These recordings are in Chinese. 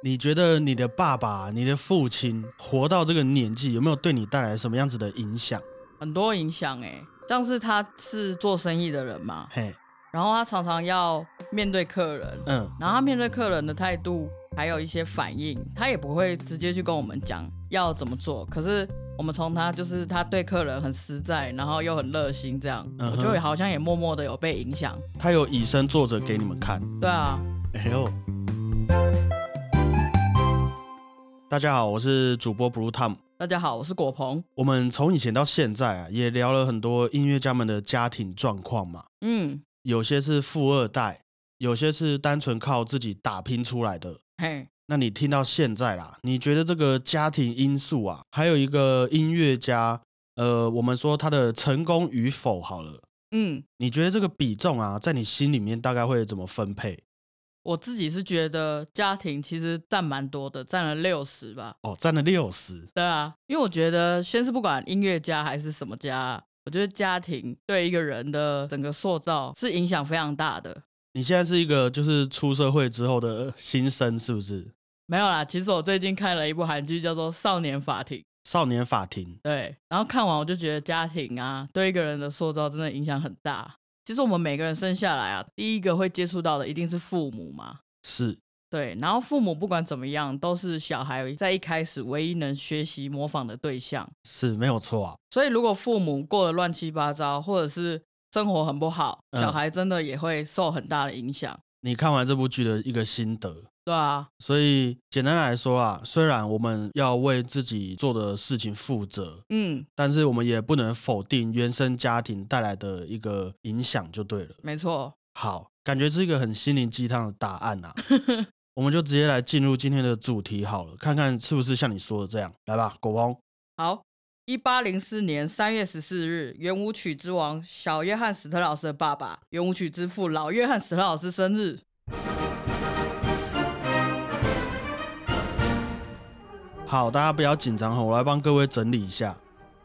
你觉得你的爸爸、你的父亲活到这个年纪，有没有对你带来什么样子的影响？很多影响哎，像是他是做生意的人嘛，嘿，然后他常常要面对客人，嗯，然后他面对客人的态度，还有一些反应，他也不会直接去跟我们讲要怎么做。可是我们从他就是他对客人很实在，然后又很热心，这样嗯哼我就好像也默默的有被影响。他有以身作则给你们看。对啊，哎呦，大家好，我是主播 Blue Tom。大家好，我是果鹏。我们从以前到现在啊，也聊了很多音乐家们的家庭状况嘛。嗯，有些是富二代，有些是单纯靠自己打拼出来的。嘿，那你听到现在啦，你觉得这个家庭因素啊，还有一个音乐家，呃，我们说他的成功与否好了，嗯，你觉得这个比重啊，在你心里面大概会怎么分配？我自己是觉得家庭其实占蛮多的，占了六十吧。哦，占了六十。对啊，因为我觉得先是不管音乐家还是什么家，我觉得家庭对一个人的整个塑造是影响非常大的。你现在是一个就是出社会之后的新生，是不是？没有啦，其实我最近看了一部韩剧，叫做《少年法庭》。少年法庭，对，然后看完我就觉得家庭啊，对一个人的塑造真的影响很大。其实我们每个人生下来啊，第一个会接触到的一定是父母嘛。是对，然后父母不管怎么样，都是小孩在一开始唯一能学习模仿的对象。是没有错啊。所以如果父母过得乱七八糟，或者是生活很不好，嗯小孩真的也会受很大的影响。你看完这部剧的一个心得，对啊，所以简单来说啊，虽然我们要为自己做的事情负责，嗯，但是我们也不能否定原生家庭带来的一个影响，就对了。没错。好，感觉是一个很心灵鸡汤的答案啊。我们就直接来进入今天的主题好了，看看是不是像你说的这样。来吧，狗王。好，一八零四年三月十四日，圆舞曲之王小约翰史特劳斯的爸爸，圆舞曲之父老约翰史特劳斯生日。好，大家不要紧张哈，我来帮各位整理一下。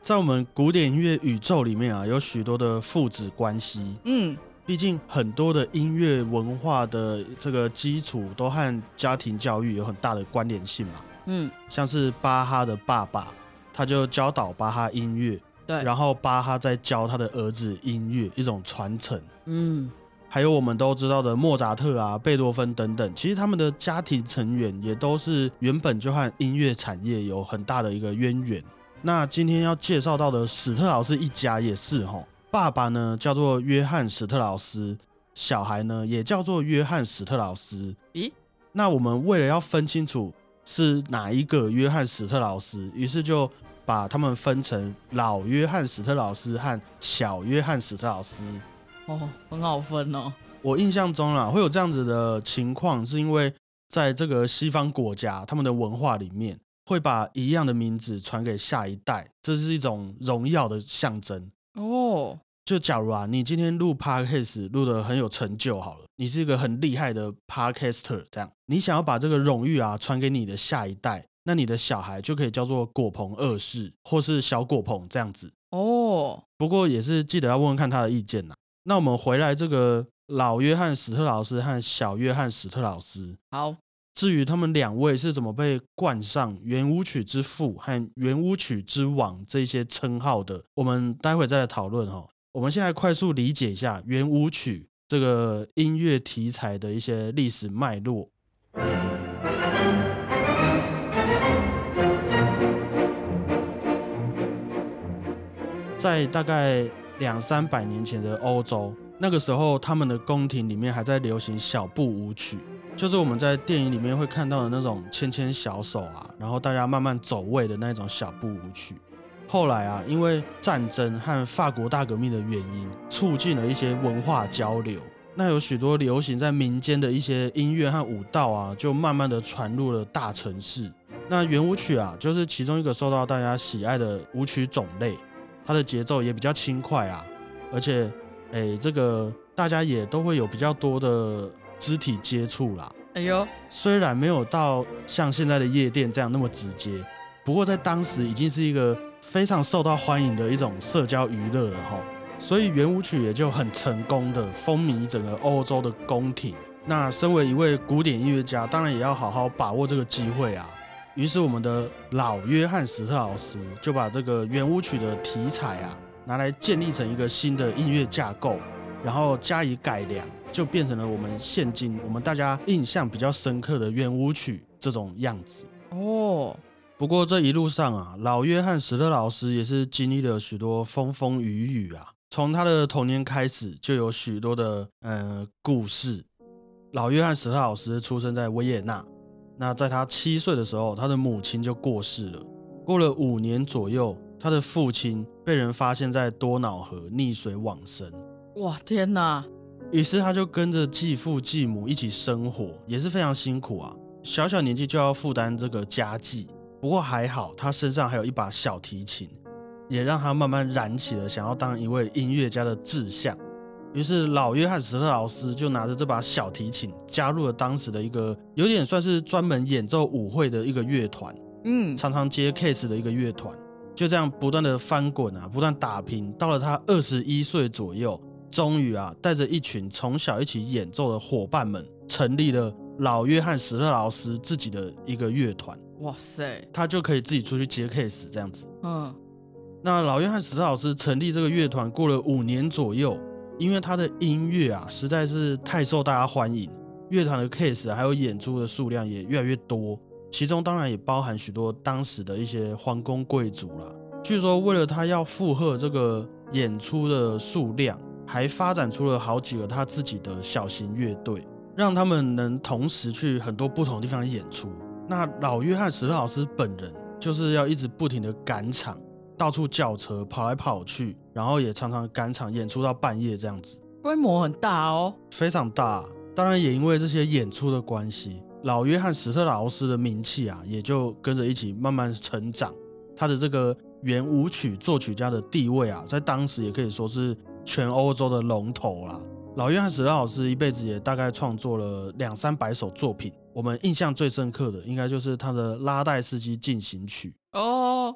在我们古典音乐宇宙里面啊，有许多的父子关系。嗯，毕竟很多的音乐文化的这个基础都和家庭教育有很大的关联性嘛。嗯，像是巴哈的爸爸，他就教导巴哈音乐，对，然后巴哈在教他的儿子音乐，一种传承。嗯，还有我们都知道的莫扎特啊、贝多芬等等，其实他们的家庭成员也都是原本就和音乐产业有很大的一个渊源。那今天要介绍到的史特劳斯一家也是吼，爸爸呢叫做约翰史特劳斯，小孩呢也叫做约翰史特劳斯。咦，那我们为了要分清楚是哪一个约翰史特劳斯，于是就把他们分成老约翰史特劳斯和小约翰史特劳斯。哦，很好分哦。我印象中啦，会有这样子的情况，是因为在这个西方国家，他们的文化里面会把一样的名字传给下一代，这是一种荣耀的象征。哦，就假如啊，你今天录 podcast 录的很有成就好了，你是一个很厉害的 podcaster，这样，你想要把这个荣誉啊传给你的下一代，那你的小孩就可以叫做果鹏二世，或是小果鹏这样子。哦，不过也是记得要问问看他的意见呐。那我们回来这个老约翰史特劳斯和小约翰史特劳斯，好，至于他们两位是怎么被冠上圆舞曲之父和圆舞曲之王这些称号的，我们待会再来讨论哈。我们现在快速理解一下圆舞曲这个音乐题材的一些历史脉络。在大概两三百年前的欧洲，那个时候他们的宫廷里面还在流行小步舞曲，就是我们在电影里面会看到的那种牵牵小手啊，然后大家慢慢走位的那种小步舞曲。后来啊，因为战争和法国大革命的原因，促进了一些文化交流。那有许多流行在民间的一些音乐和舞蹈啊，就慢慢的传入了大城市。那圆舞曲啊，就是其中一个受到大家喜爱的舞曲种类，它的节奏也比较轻快啊，而且，诶，这个大家也都会有比较多的肢体接触啦。哎呦，虽然没有到像现在的夜店这样那么直接，不过在当时已经是一个非常受到欢迎的一种社交娱乐了哈。所以圆舞曲也就很成功的风靡整个欧洲的宫廷，那身为一位古典音乐家，当然也要好好把握这个机会啊。于是我们的老约翰史特劳斯就把这个圆舞曲的题材啊，拿来建立成一个新的音乐架构，然后加以改良，就变成了我们现今我们大家印象比较深刻的圆舞曲这种样子。哦，不过这一路上啊，老约翰史特劳斯也是经历了许多风风雨雨啊。从他的童年开始，就有许多的呃故事。老约翰史特劳斯出生在维也纳。那在他七岁的时候，他的母亲就过世了。过了五年左右，他的父亲被人发现在多瑙河溺水往生。哇，天哪！于是他就跟着继父继母一起生活，也是非常辛苦啊。小小年纪就要负担这个家计，不过还好，他身上还有一把小提琴，也让他慢慢燃起了想要当一位音乐家的志向。于是，老约翰·史特劳斯就拿着这把小提琴，加入了当时的一个有点算是专门演奏舞会的一个乐团，嗯，常常接 case 的一个乐团。就这样不断的翻滚啊，不断打拼。到了他二十一岁左右，终于啊，带着一群从小一起演奏的伙伴们，成立了老约翰·史特劳斯自己的一个乐团。哇塞，他就可以自己出去接 case 这样子。嗯，那老约翰·史特劳斯成立这个乐团过了五年左右。因为他的音乐啊实在是太受大家欢迎，乐团的 case 还有演出的数量也越来越多，其中当然也包含许多当时的一些皇宫贵族啦。据说为了他要负荷这个演出的数量，还发展出了好几个他自己的小型乐队，让他们能同时去很多不同地方演出。那老约翰史特老师本人就是要一直不停的赶场。到处叫车，跑来跑去，然后也常常赶场演出到半夜这样子，规模很大哦，非常大。当然也因为这些演出的关系，老约翰史特劳斯的名气啊，也就跟着一起慢慢成长。他的这个圆舞曲作曲家的地位啊，在当时也可以说是全欧洲的龙头啦。老约翰史特劳斯一辈子也大概创作了两三百首作品，我们印象最深刻的应该就是他的拉带斯基进行曲哦。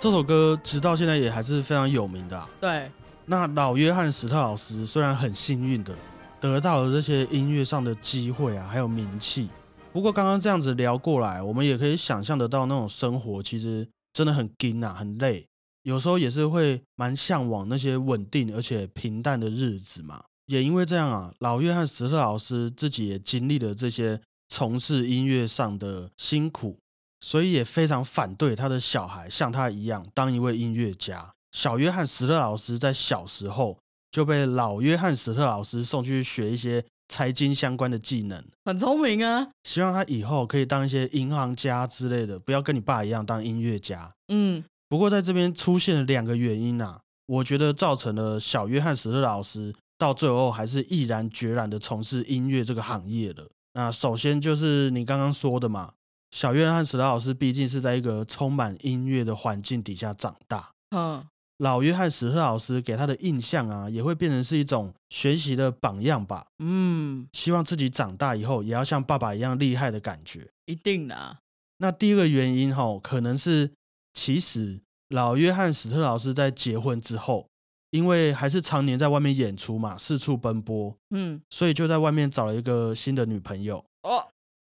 这首歌直到现在也还是非常有名的。对，那老约翰史特老师虽然很幸运的得到了这些音乐上的机会啊，还有名气，不过刚刚这样子聊过来，我们也可以想象得到那种生活其实真的很紧啊，很累，有时候也是会蛮向往那些稳定而且平淡的日子嘛。也因为这样啊，老约翰史特老师自己也经历了这些从事音乐上的辛苦。所以也非常反对他的小孩像他一样当一位音乐家。小约翰·史特老师在小时候就被老约翰·史特老师送去学一些财经相关的技能，很聪明啊。希望他以后可以当一些银行家之类的，不要跟你爸一样当音乐家。嗯，不过在这边出现了两个原因啊，我觉得造成了小约翰·史特老师到最后还是毅然决然的从事音乐这个行业了。那首先就是你刚刚说的嘛。小约翰·史特老师毕竟是在一个充满音乐的环境底下长大，嗯，老约翰·史特老师给他的印象啊，也会变成是一种学习的榜样吧，嗯，希望自己长大以后也要像爸爸一样厉害的感觉，一定的。那第一个原因哈，可能是其实老约翰·史特老师在结婚之后，因为还是常年在外面演出嘛，四处奔波，嗯，所以就在外面找了一个新的女朋友，哦。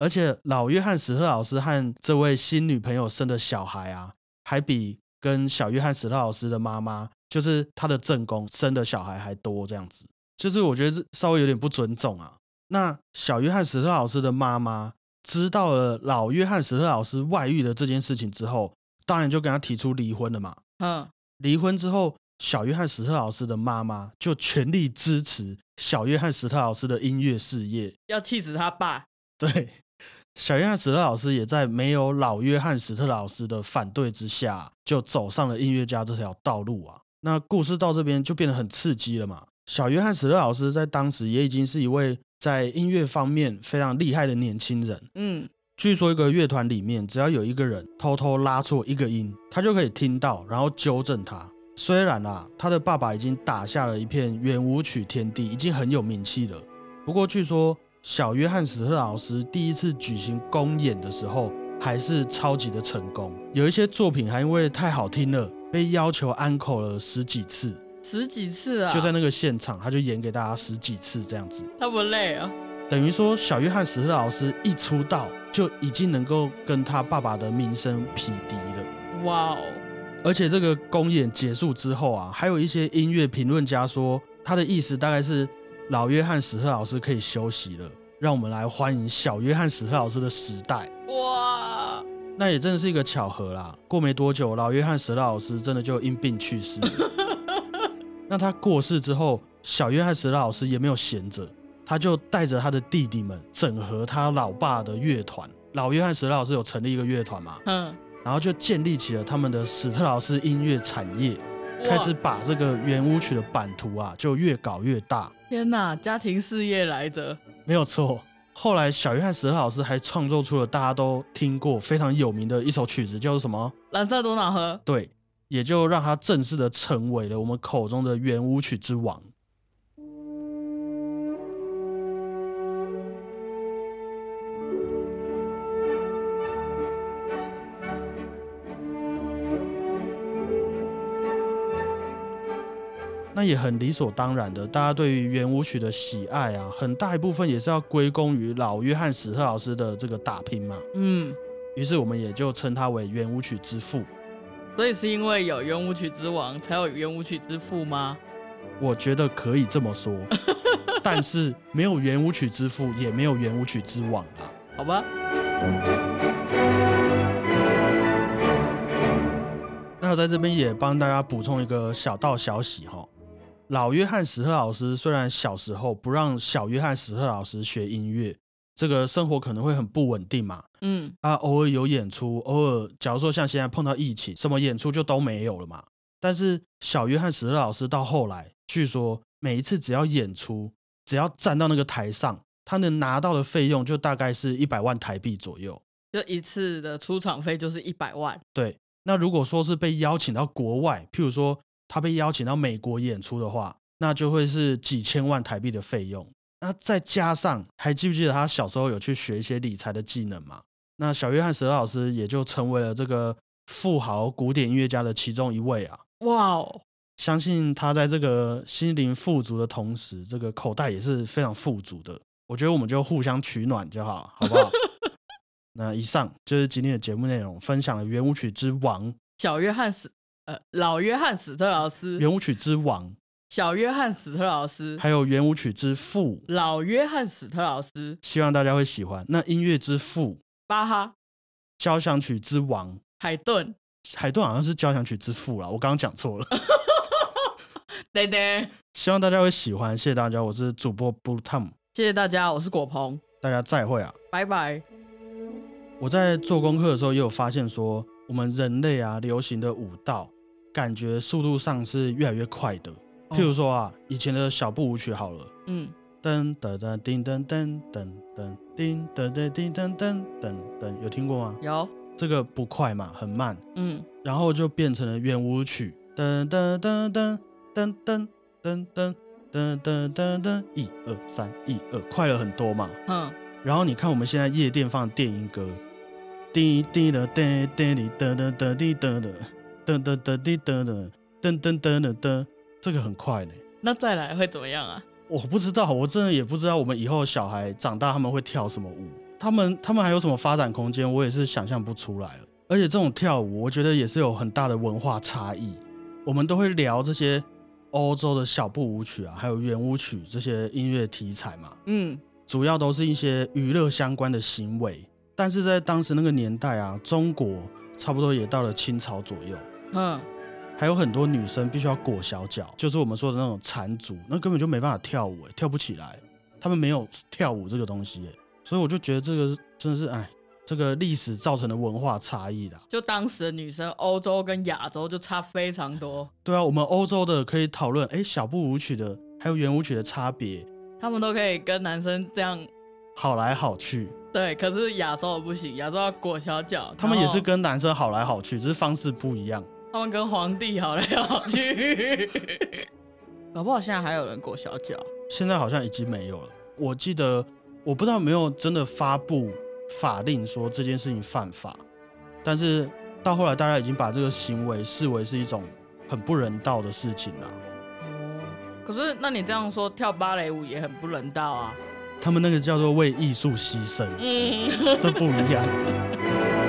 而且老约翰史特老师和这位新女朋友生的小孩啊，还比跟小约翰史特老师的妈妈，就是他的正宫生的小孩还多。这样子，就是我觉得稍微有点不尊重啊。那小约翰史特老师的妈妈知道了老约翰史特老师外遇的这件事情之后，当然就跟他提出离婚了嘛。嗯，离婚之后，小约翰史特老师的妈妈就全力支持小约翰史特老师的音乐事业，要气死他爸。对。小约翰史特老师也在没有老约翰史特老师的反对之下，就走上了音乐家这条道路啊。那故事到这边就变得很刺激了嘛。小约翰史特老师在当时也已经是一位在音乐方面非常厉害的年轻人。嗯，据说一个乐团里面，只要有一个人偷偷拉错一个音，他就可以听到，然后纠正他。虽然啊，他的爸爸已经打下了一片圆舞曲天地，已经很有名气了。不过据说小约翰史特劳斯第一次举行公演的时候，还是超级的成功。有一些作品还因为太好听了，被要求安口了十几次。十几次啊！就在那个现场，他就演给大家十几次这样子。他不累啊？等于说，小约翰史特劳斯一出道就已经能够跟他爸爸的名声匹敌了。哇哦！而且这个公演结束之后啊，还有一些音乐评论家说，他的意思大概是老约翰史特老师可以休息了，让我们来欢迎小约翰史特老师的时代。哇，那也真的是一个巧合啦。过没多久，老约翰史特老师真的就因病去世。那他过世之后，小约翰史特老师也没有闲着，他就带着他的弟弟们整合他老爸的乐团。老约翰史特老师有成立一个乐团嘛？嗯。然后就建立起了他们的史特老师音乐产业，开始把这个圆舞曲的版图啊，就越搞越大。天哪，家庭事业来着！没有错。后来小约翰史特老师还创作出了大家都听过非常有名的一首曲子，叫做什么？蓝色多瑙河。对，也就让他正式的成为了我们口中的圆舞曲之王。那也很理所当然的，大家对于圆舞曲的喜爱啊，很大一部分也是要归功于老约翰史特老师的这个打拼嘛。嗯，于是我们也就称他为圆舞曲之父。所以是因为有圆舞曲之王，才有圆舞曲之父吗？我觉得可以这么说，但是没有圆舞曲之父，也没有圆舞曲之王啊。好吧。那在这边也帮大家补充一个小道消息哈。老约翰史特老师虽然小时候不让小约翰史特老师学音乐，这个生活可能会很不稳定嘛。嗯，啊，偶尔有演出，偶尔假如说像现在碰到疫情，什么演出就都没有了嘛。但是小约翰史特老师到后来，据说每一次只要演出，只要站到那个台上，他能拿到的费用就大概是一百万台币左右，就一次的出场费就是一百万。对，那如果说是被邀请到国外，譬如说。他被邀请到美国演出的话，那就会是几千万台币的费用。那再加上，还记不记得他小时候有去学一些理财的技能嘛？那小约翰史老师也就成为了这个富豪古典音乐家的其中一位啊！哇哦，相信他在这个心灵富足的同时，这个口袋也是非常富足的。我觉得我们就互相取暖就好，好不好？那以上就是今天的节目内容，分享了圆舞曲之王小约翰史。老约翰史特劳斯，圆舞曲之王；小约翰史特劳斯，还有圆舞曲之父，老约翰史特劳斯。希望大家会喜欢。那音乐之父，巴哈；交响曲之王，海顿。海顿好像是交响曲之父了，我刚刚讲错了。对对。希望大家会喜欢，谢谢大家，我是主播 Blue Tom。谢谢大家，我是果鹏。大家再会啊，拜拜。我在做功课的时候也有发现说，我们人类啊流行的舞蹈。感觉速度上是越来越快的。譬如说啊，以前的小步舞曲好了，嗯，噔噔噔叮噔噔噔噔叮噔噔叮噔噔噔噔，有听过吗？有。这个不快嘛，很慢，嗯，然后就变成了圆舞曲，噔噔噔噔噔噔噔噔噔噔噔噔，一二三，一二，快了很多嘛，嗯。然后你看我们现在夜店放电音歌，滴滴的滴滴滴噔噔噔滴噔噔。噔噔噔滴噔噔噔噔噔噔噔，这个很快呢。那再来会怎么样啊？我不知道，我真的也不知道。我们以后小孩长大他们会跳什么舞？他们他们还有什么发展空间？我也是想象不出来了。而且这种跳舞，我觉得也是有很大的文化差异。我们都会聊这些欧洲的小步舞曲啊，还有圆舞曲这些音乐题材嘛。嗯，主要都是一些娱乐相关的行为。但是在当时那个年代啊，中国差不多也到了清朝左右。嗯，还有很多女生必须要裹小脚，就是我们说的那种缠足，那根本就没办法跳舞，跳不起来。他们没有跳舞这个东西，所以我就觉得这个真的是，哎，这个历史造成的文化差异啦。就当时的女生，欧洲跟亚洲就差非常多。对啊，我们欧洲的可以讨论，哎，小步舞曲的还有圆舞曲的差别，他们都可以跟男生这样好来好去，对，可是亚洲的不行，亚洲要裹小脚，他们也是跟男生好来好去，只是方式不一样。他们跟皇帝好来好 去，搞不好现在还有人裹小脚。现在好像已经没有了。我记得，我不知道有没有真的发布法令说这件事情犯法，但是到后来大家已经把这个行为视为是一种很不人道的事情了。哦，可是那你这样说，跳芭蕾舞也很不人道啊。他们那个叫做为艺术牺牲，嗯，这不一样。